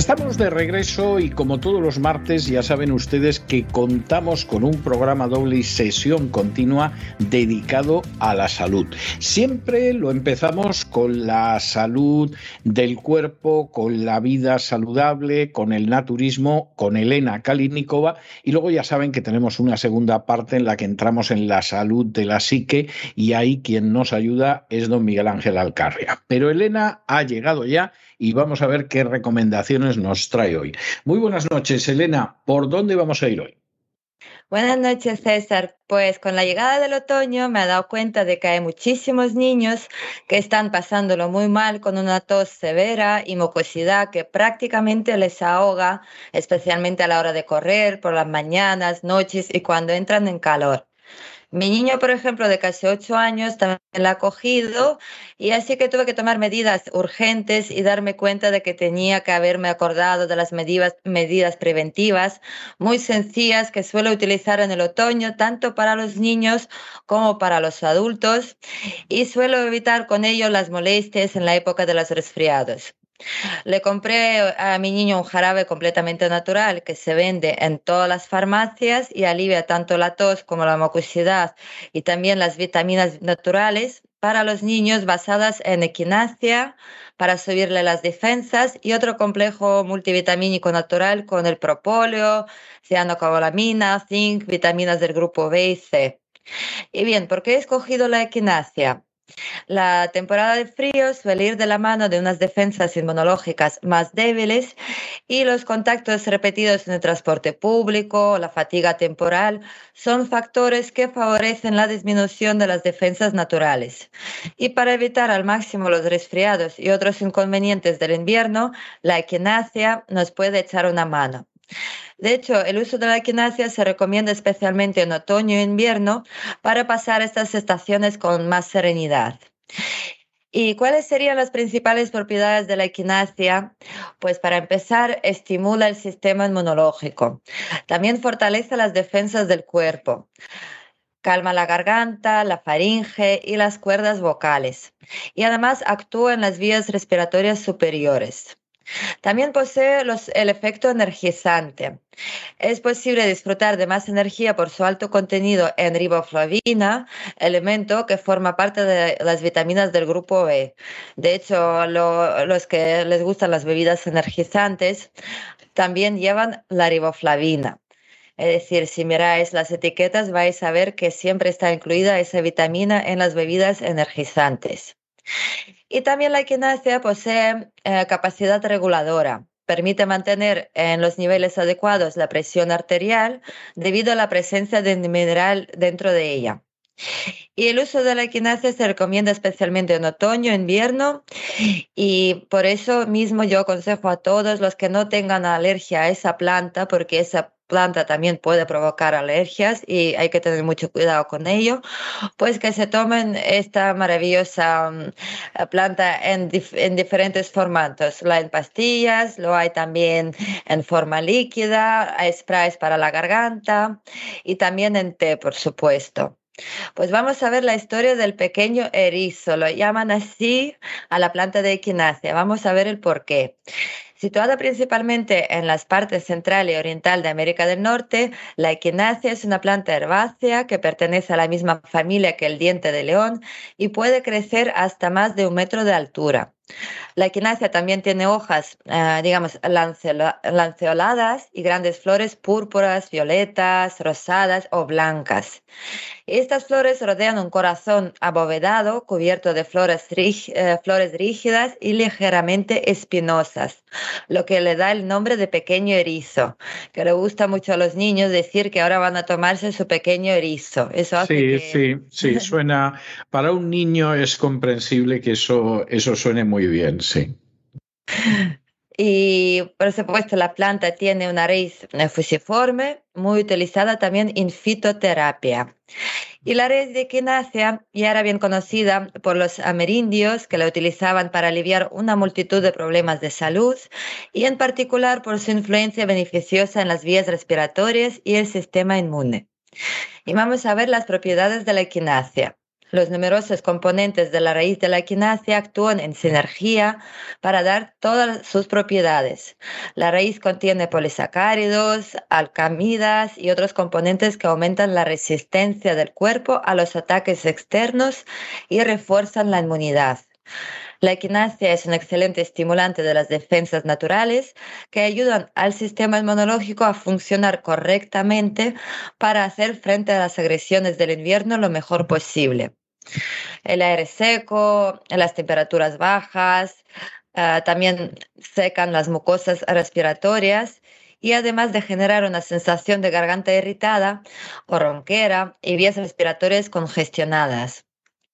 Estamos de regreso y como todos los martes ya saben ustedes que contamos con un programa doble y sesión continua dedicado a la salud. Siempre lo empezamos con la salud del cuerpo, con la vida saludable, con el naturismo, con Elena Kalinikova y luego ya saben que tenemos una segunda parte en la que entramos en la salud de la psique y ahí quien nos ayuda es don Miguel Ángel Alcarria. Pero Elena ha llegado ya y vamos a ver qué recomendaciones nos trae hoy. Muy buenas noches, Elena. ¿Por dónde vamos a ir hoy? Buenas noches, César. Pues con la llegada del otoño me he dado cuenta de que hay muchísimos niños que están pasándolo muy mal con una tos severa y mucosidad que prácticamente les ahoga, especialmente a la hora de correr, por las mañanas, noches y cuando entran en calor. Mi niño, por ejemplo, de casi ocho años, también la ha cogido y así que tuve que tomar medidas urgentes y darme cuenta de que tenía que haberme acordado de las medidas, preventivas muy sencillas que suelo utilizar en el otoño, tanto para los niños como para los adultos, y suelo evitar con ello las molestias en la época de los resfriados. Le compré a mi niño un jarabe completamente natural que se vende en todas las farmacias y alivia tanto la tos como la mucosidad y también las vitaminas naturales para los niños basadas en equinacia para subirle las defensas y otro complejo multivitamínico natural con el propóleo, cianocobalamina, zinc, vitaminas del grupo B y C. Y bien, ¿por qué he escogido la equinacia? La temporada de frío suele ir de la mano de unas defensas inmunológicas más débiles y los contactos repetidos en el transporte público, la fatiga temporal, son factores que favorecen la disminución de las defensas naturales. Y para evitar al máximo los resfriados y otros inconvenientes del invierno, la equinacia nos puede echar una mano. De hecho, el uso de la equinacia se recomienda especialmente en otoño e invierno para pasar estas estaciones con más serenidad. ¿Y cuáles serían las principales propiedades de la equinacia? Pues para empezar, estimula el sistema inmunológico. También fortalece las defensas del cuerpo. Calma la garganta, la faringe y las cuerdas vocales. Y además actúa en las vías respiratorias superiores. También posee el efecto energizante. Es posible disfrutar de más energía por su alto contenido en riboflavina, elemento que forma parte de las vitaminas del grupo B. De hecho, los que les gustan las bebidas energizantes también llevan la riboflavina. Es decir, si miráis las etiquetas vais a ver que siempre está incluida esa vitamina en las bebidas energizantes. Y también la equinacia posee eh, capacidad reguladora. Permite mantener en los niveles adecuados la presión arterial debido a la presencia de mineral dentro de ella. Y el uso de la equinacia se recomienda especialmente en otoño, invierno, y por eso mismo yo aconsejo a todos los que no tengan alergia a esa planta, porque esa planta también puede provocar alergias y hay que tener mucho cuidado con ello, pues que se tomen esta maravillosa mm, planta en, en diferentes formatos. La en pastillas, lo hay también en forma líquida, hay sprays para la garganta y también en té, por supuesto. Pues vamos a ver la historia del pequeño erizo. Lo llaman así a la planta de equinacia. Vamos a ver el por qué. Situada principalmente en las partes central y oriental de América del Norte, la equinacia es una planta herbácea que pertenece a la misma familia que el diente de león y puede crecer hasta más de un metro de altura. La equinacia también tiene hojas, eh, digamos, lanceoladas y grandes flores púrpuras, violetas, rosadas o blancas. Estas flores rodean un corazón abovedado cubierto de flores, eh, flores rígidas y ligeramente espinosas, lo que le da el nombre de pequeño erizo, que le gusta mucho a los niños decir que ahora van a tomarse su pequeño erizo. Eso sí, sí, sí, suena, para un niño es comprensible que eso, eso suene muy bien, sí. Y por supuesto la planta tiene una raíz fusiforme, muy utilizada también en fitoterapia. Y la raíz de equinacia ya era bien conocida por los amerindios que la utilizaban para aliviar una multitud de problemas de salud y en particular por su influencia beneficiosa en las vías respiratorias y el sistema inmune. Y vamos a ver las propiedades de la equinacia. Los numerosos componentes de la raíz de la equinacia actúan en sinergia para dar todas sus propiedades. La raíz contiene polisacáridos, alcamidas y otros componentes que aumentan la resistencia del cuerpo a los ataques externos y refuerzan la inmunidad. La equinacia es un excelente estimulante de las defensas naturales que ayudan al sistema inmunológico a funcionar correctamente para hacer frente a las agresiones del invierno lo mejor posible. El aire seco, las temperaturas bajas, ah, también secan las mucosas respiratorias y además de generar una sensación de garganta irritada o ronquera y vías respiratorias congestionadas.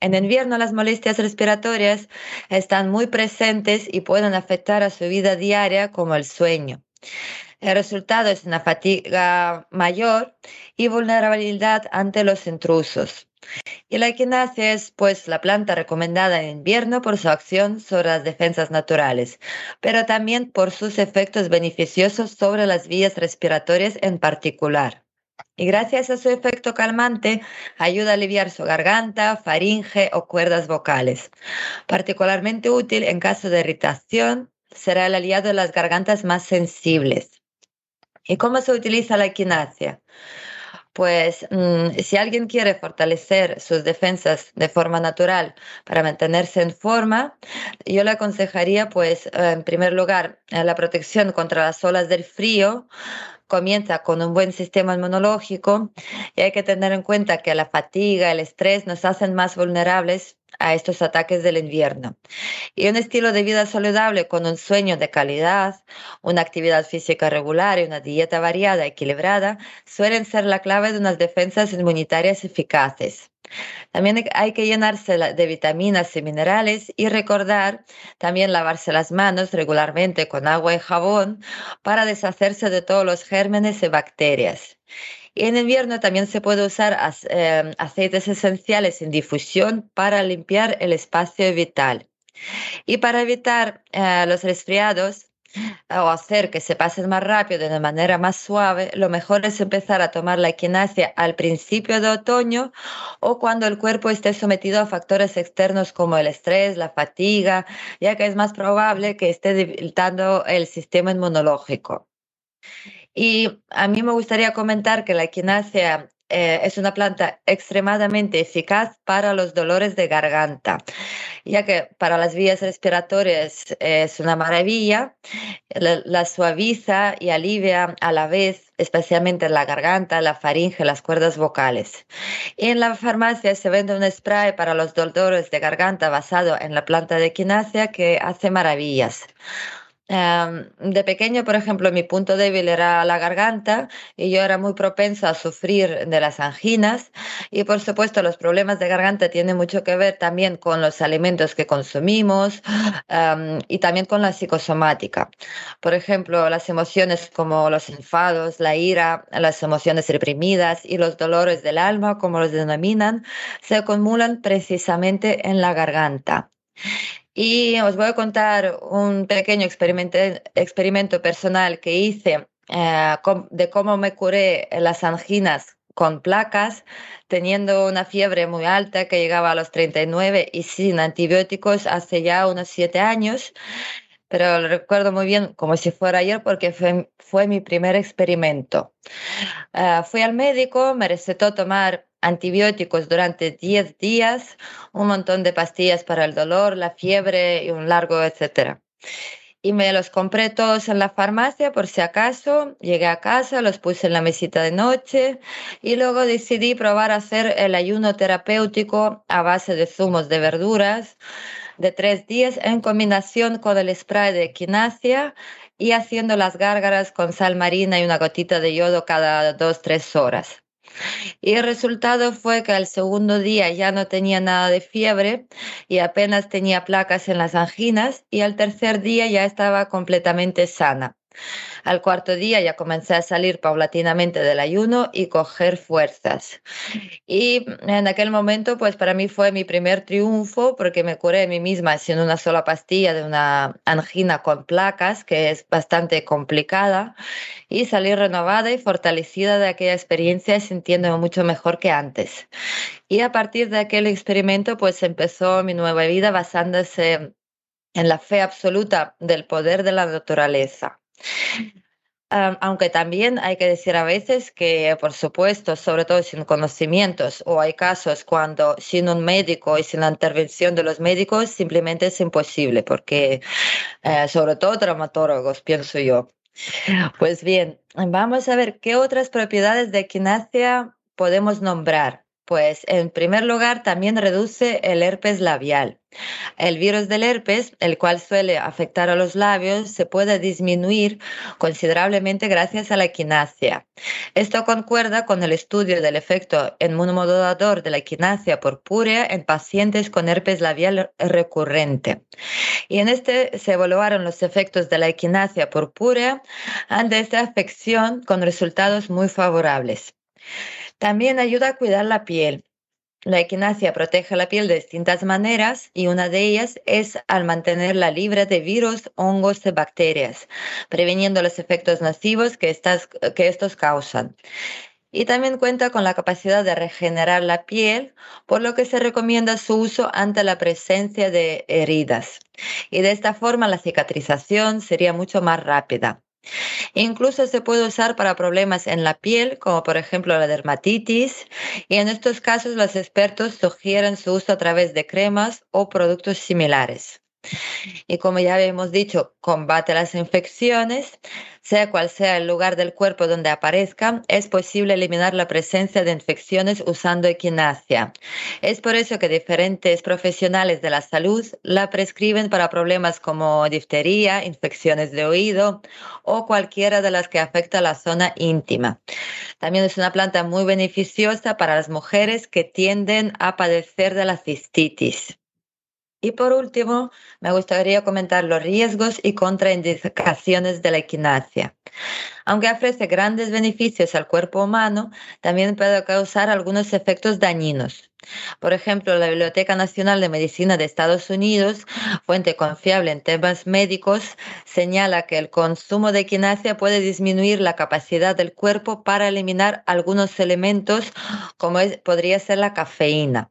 En invierno las molestias respiratorias están muy presentes y pueden afectar a su vida diaria como el sueño. El resultado es una fatiga mayor y vulnerabilidad ante los intrusos. Y la equinacia es pues la planta recomendada en invierno por su acción sobre las defensas naturales, pero también por sus efectos beneficiosos sobre las vías respiratorias en particular. Y gracias a su efecto calmante, ayuda a aliviar su garganta, faringe o cuerdas vocales. Particularmente útil en caso de irritación, será el aliado de las gargantas más sensibles. ¿Y cómo se utiliza la equinacia? Pues mm, si alguien quiere fortalecer sus defensas de forma natural para mantenerse en forma, yo le aconsejaría, pues, en primer lugar, la protección contra las olas del frío, comienza con un buen sistema inmunológico y hay que tener en cuenta que la fatiga, el estrés nos hacen más vulnerables a estos ataques del invierno. Y un estilo de vida saludable con un sueño de calidad, una actividad física regular y una dieta variada, equilibrada, suelen ser la clave de unas defensas inmunitarias eficaces. También hay que llenarse de vitaminas y minerales y recordar también lavarse las manos regularmente con agua y jabón para deshacerse de todos los gérmenes y bacterias. Y en invierno también se puede usar em, aceites esenciales en difusión para limpiar el espacio vital. Y para evitar eh, los resfriados, o hacer que se pasen más rápido de manera más suave, lo mejor es empezar a tomar la equinacia al principio de otoño o cuando el cuerpo esté sometido a factores externos como el estrés, la fatiga, ya que es más probable que esté debilitando el sistema inmunológico. Y a mí me gustaría comentar que la equinacia eh, es una planta extremadamente eficaz para los dolores de garganta, ya que para las vías respiratorias es una maravilla, la, suaviza y alivia a la vez, especialmente la garganta, la faringe, las cuerdas vocales. Y en la farmacia se vende un spray para los dolores de garganta basado en la planta de equinacia que hace maravillas de pequeño, por ejemplo, mi punto débil era la garganta y yo era muy propenso a sufrir de las anginas y por supuesto los problemas de garganta tienen mucho que ver también con los alimentos que consumimos y también con la psicosomática. Por ejemplo, las emociones como los enfados, la ira, las emociones reprimidas y los dolores del alma, como los denominan, se acumulan precisamente en la garganta. Y os voy a contar un pequeño experimento, personal que hice eh, de cómo me curé las anginas con placas, teniendo una fiebre muy alta que llegaba a los 39 y sin antibióticos hace ya unos 7 años. Pero lo recuerdo muy bien como si fuera ayer porque fue, mi primer experimento. Eh, fui al médico, me recetó tomar antibióticos durante 10 días, un montón de pastillas para el dolor, la fiebre y un largo etcétera y me los compré todos en la farmacia por si acaso. Llegué a casa, los puse en la mesita de noche y luego decidí probar a hacer el ayuno terapéutico a base de zumos de verduras de tres días en combinación con el spray de equinacia y haciendo las gárgaras con sal marina y una gotita de yodo cada dos, tres horas. Y el resultado fue que al segundo día ya no tenía nada de fiebre y apenas tenía placas en las anginas y al tercer día ya estaba completamente sana. Al cuarto día ya comencé a salir paulatinamente del ayuno y coger fuerzas. Y en aquel momento, pues para mí fue mi primer triunfo porque me curé a mí misma sin una sola pastilla de una angina con placas, que es bastante complicada, y salí renovada y fortalecida de aquella experiencia sintiéndome mucho mejor que antes. Y a partir de aquel experimento, pues empezó mi nueva vida basándose en la fe absoluta del poder de la naturaleza aunque también hay que decir a veces que, por supuesto, sobre todo sin conocimientos, o hay casos cuando sin un médico y sin la intervención de los médicos simplemente es imposible, porque eh, sobre todo traumatólogos, pienso yo. Pues bien, vamos a ver qué otras propiedades de equinacia podemos nombrar. Pues en primer lugar también reduce el herpes labial. El virus del herpes, el cual suele afectar a los labios, se puede disminuir considerablemente gracias a la equinacia. Esto concuerda con el estudio del efecto inmunomodulador de la equinacia purpúrea en pacientes con herpes labial recurrente. Y en este se evaluaron los efectos de la equinacia purpúrea ante esta afección con resultados muy favorables. También ayuda a cuidar la piel. La equinacia protege la piel de distintas maneras y una de ellas es al mantenerla libre de virus, hongos y bacterias, previniendo los efectos nocivos que, que estos causan. Y también cuenta con la capacidad de regenerar la piel, por lo que se recomienda su uso ante la presencia de heridas. Y de esta forma la cicatrización sería mucho más rápida. Incluso se puede usar para problemas en la piel, como por ejemplo la dermatitis, y en estos casos los expertos sugieren su uso a través de cremas o productos similares. Y como ya hemos dicho, combate las infecciones, sea cual sea el lugar del cuerpo donde aparezcan, es posible eliminar la presencia de infecciones usando equinacia. Es por eso que diferentes profesionales de la salud la prescriben para problemas como difteria, infecciones de oído o cualquiera de las que afecta la zona íntima. También es una planta muy beneficiosa para las mujeres que tienden a padecer de la cistitis. Y por último, me gustaría comentar los riesgos y contraindicaciones de la equinacia. Aunque ofrece grandes beneficios al cuerpo humano, también puede causar algunos efectos dañinos. Por ejemplo, la Biblioteca Nacional de Medicina de Estados Unidos, fuente confiable en temas médicos, señala que el consumo de equinacia puede disminuir la capacidad del cuerpo para eliminar algunos elementos, como podría ser la cafeína.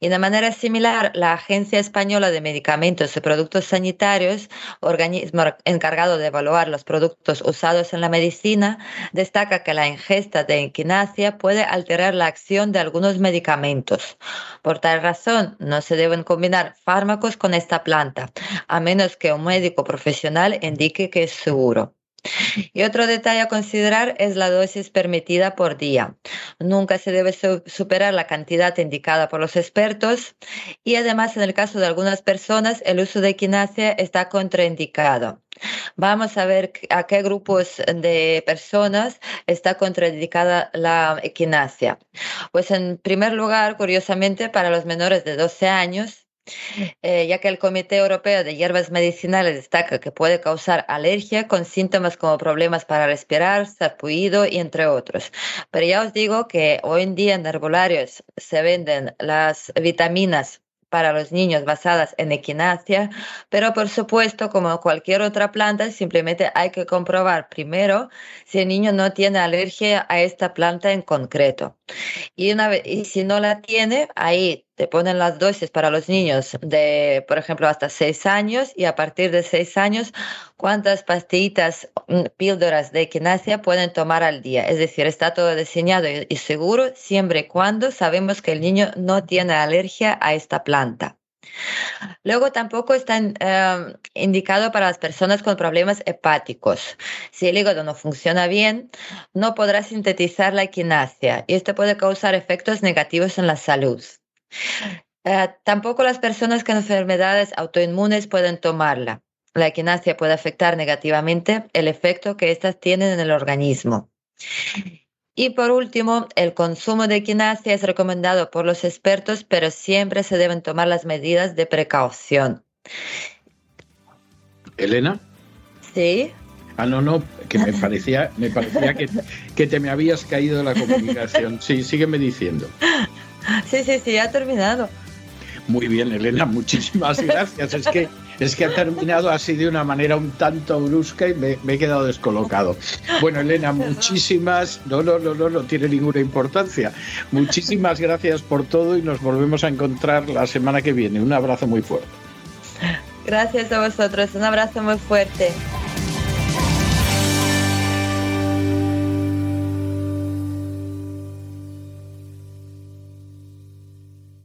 Y de manera similar, la Agencia Española de Medicamentos y Productos Sanitarios, organismo encargado de evaluar los productos usados en la medicina, destaca que la ingesta de equinacia puede alterar la acción de algunos medicamentos. Por tal razón, no se deben combinar fármacos con esta planta, a menos que un médico profesional indique que es seguro. Y otro detalle a considerar es la dosis permitida por día. Nunca se debe superar la cantidad indicada por los expertos y además en el caso de algunas personas el uso de equinacia está contraindicado. Vamos a ver a qué grupos de personas está contraindicada la equinacia. Pues en primer lugar, curiosamente, para los menores de 12 años, eh, ya que el Comité Europeo de Hierbas Medicinales destaca que puede causar alergia con síntomas como problemas para respirar, sarpullido y entre otros. Pero ya os digo que hoy en día en herbolarios se venden las vitaminas para los niños basadas en equinacia, pero por supuesto, como cualquier otra planta, simplemente hay que comprobar primero si el niño no tiene alergia a esta planta en concreto. Y, una y si no la tiene, ahí te ponen las dosis para los niños de, por ejemplo, hasta 6 años y a partir de 6 años, cuántas pastillitas, mm, píldoras de equinacia pueden tomar al día. Es decir, está todo diseñado y seguro siempre y cuando sabemos que el niño no tiene alergia a esta planta. Luego tampoco está em, indicado para las personas con problemas hepáticos. Si el hígado no funciona bien, no podrá sintetizar la equinacia y esto puede causar efectos negativos en la salud. Eh, tampoco las personas con enfermedades autoinmunes pueden tomarla. La equinacia puede afectar negativamente el efecto que éstas tienen en el organismo. Y por último, el consumo de equinacia es recomendado por los expertos, pero siempre se deben tomar las medidas de precaución. Elena. Sí. Ah, no, no, que me parecía, me parecía que, que te me habías caído de la comunicación. Sí, sígueme diciendo. Sí, sí, sí, ha terminado. Muy bien, Elena, muchísimas gracias. Es que, es que ha terminado así de una manera un tanto brusca y me, he quedado descolocado. Bueno, Elena, muchísimas, no, no, no, no, no tiene ninguna importancia. Muchísimas gracias por todo y nos volvemos a encontrar la semana que viene. Un abrazo muy fuerte. Gracias a vosotros, un abrazo muy fuerte.